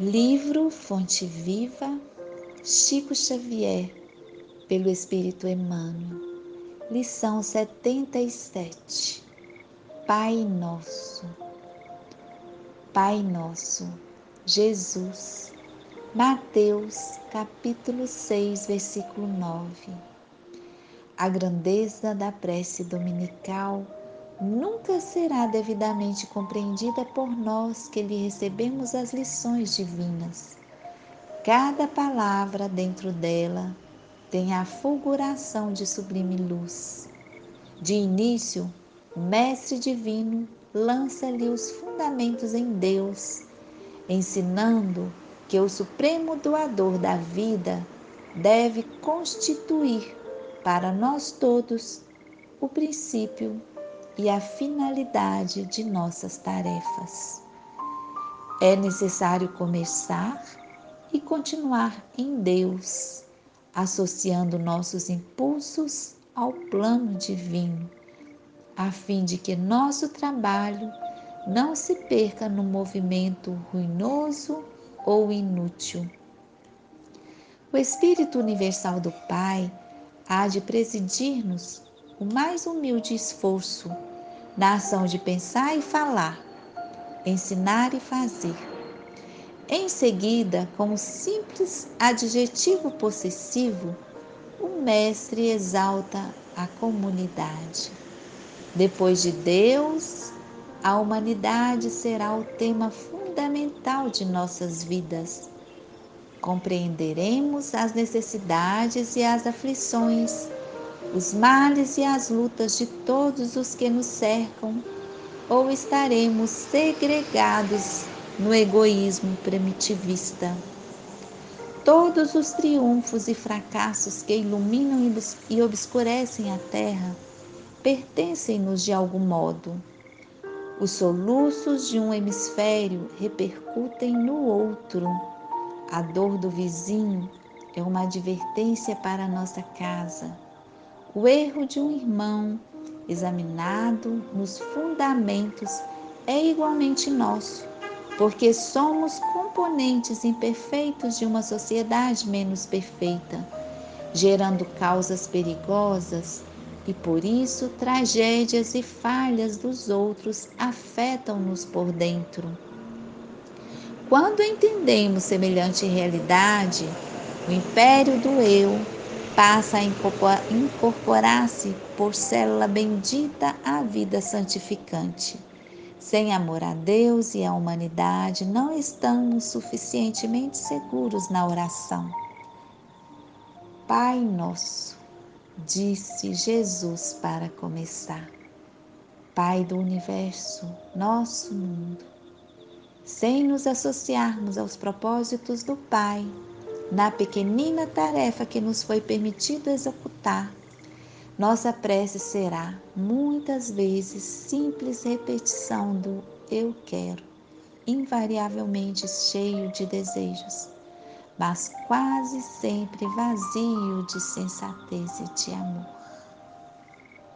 Livro Fonte Viva, Chico Xavier, pelo Espírito Emmanuel. Lição 77. Pai Nosso. Pai Nosso, Jesus. Mateus, capítulo 6, versículo 9. A grandeza da prece dominical nunca será devidamente compreendida por nós que lhe recebemos as lições divinas. Cada palavra dentro dela tem a fulguração de sublime luz. De início, o Mestre Divino lança-lhe os fundamentos em Deus, ensinando que o Supremo Doador da vida deve constituir para nós todos o princípio e a finalidade de nossas tarefas. É necessário começar e continuar em Deus, associando nossos impulsos ao plano divino, a fim de que nosso trabalho não se perca no movimento ruinoso ou inútil. O Espírito Universal do Pai há de presidir-nos o mais humilde esforço na ação de pensar e falar, ensinar e fazer. Em seguida, com um simples adjetivo possessivo, o Mestre exalta a comunidade. Depois de Deus, a humanidade será o tema fundamental de nossas vidas. Compreenderemos as necessidades e as aflições os males e as lutas de todos os que nos cercam, ou estaremos segregados no egoísmo primitivista. Todos os triunfos e fracassos que iluminam e obscurecem a terra pertencem-nos de algum modo. Os soluços de um hemisfério repercutem no outro. A dor do vizinho é uma advertência para nossa casa. O erro de um irmão, examinado nos fundamentos, é igualmente nosso, porque somos componentes imperfeitos de uma sociedade menos perfeita, gerando causas perigosas e por isso tragédias e falhas dos outros afetam-nos por dentro. Quando entendemos semelhante realidade, o império do eu passa a incorporar-se por célula bendita à vida santificante. Sem amor a Deus e à humanidade, não estamos suficientemente seguros na oração. Pai Nosso, disse Jesus para começar. Pai do universo, nosso mundo. Sem nos associarmos aos propósitos do Pai, na pequenina tarefa que nos foi permitido executar, nossa prece será muitas vezes simples repetição do eu quero, invariavelmente cheio de desejos, mas quase sempre vazio de sensatez e de amor.